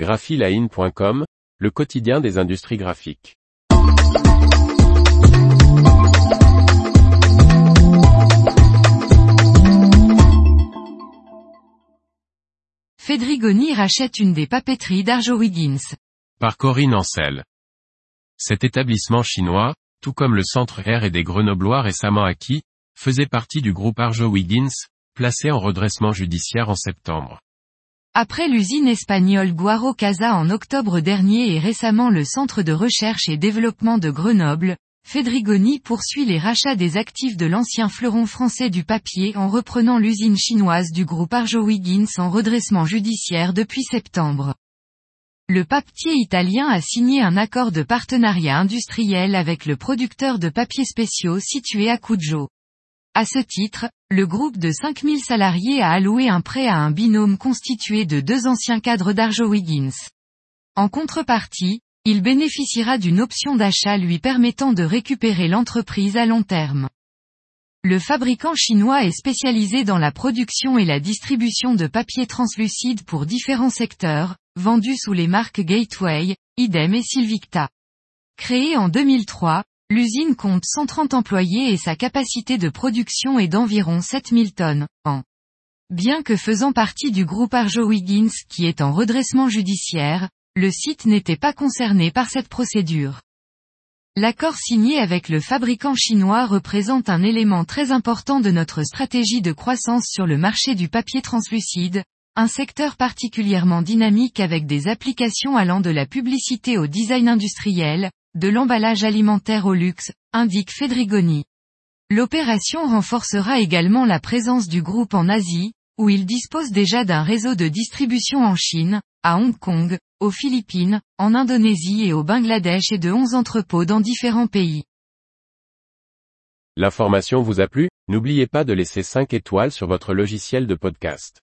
graphiline.com, le quotidien des industries graphiques. Fedrigoni rachète une des papeteries d'Arjowiggins. Par Corinne Ancel. Cet établissement chinois, tout comme le centre R et des Grenoblois récemment acquis, faisait partie du groupe Arjowiggins, placé en redressement judiciaire en septembre. Après l'usine espagnole Guaro Casa en octobre dernier et récemment le centre de recherche et développement de Grenoble, Fedrigoni poursuit les rachats des actifs de l'ancien fleuron français du papier en reprenant l'usine chinoise du groupe Arjowiggins en redressement judiciaire depuis septembre. Le papetier italien a signé un accord de partenariat industriel avec le producteur de papiers spéciaux situé à Cujo. À ce titre, le groupe de 5000 salariés a alloué un prêt à un binôme constitué de deux anciens cadres d'Arjowiggins. En contrepartie, il bénéficiera d'une option d'achat lui permettant de récupérer l'entreprise à long terme. Le fabricant chinois est spécialisé dans la production et la distribution de papier translucide pour différents secteurs, vendus sous les marques Gateway, Idem et Silvicta. Créé en 2003, L'usine compte 130 employés et sa capacité de production est d'environ 7000 tonnes, an. Bien que faisant partie du groupe Arjowiggins qui est en redressement judiciaire, le site n'était pas concerné par cette procédure. L'accord signé avec le fabricant chinois représente un élément très important de notre stratégie de croissance sur le marché du papier translucide, un secteur particulièrement dynamique avec des applications allant de la publicité au design industriel, de l'emballage alimentaire au luxe, indique Fedrigoni. L'opération renforcera également la présence du groupe en Asie, où il dispose déjà d'un réseau de distribution en Chine, à Hong Kong, aux Philippines, en Indonésie et au Bangladesh et de 11 entrepôts dans différents pays. L'information vous a plu? N'oubliez pas de laisser 5 étoiles sur votre logiciel de podcast.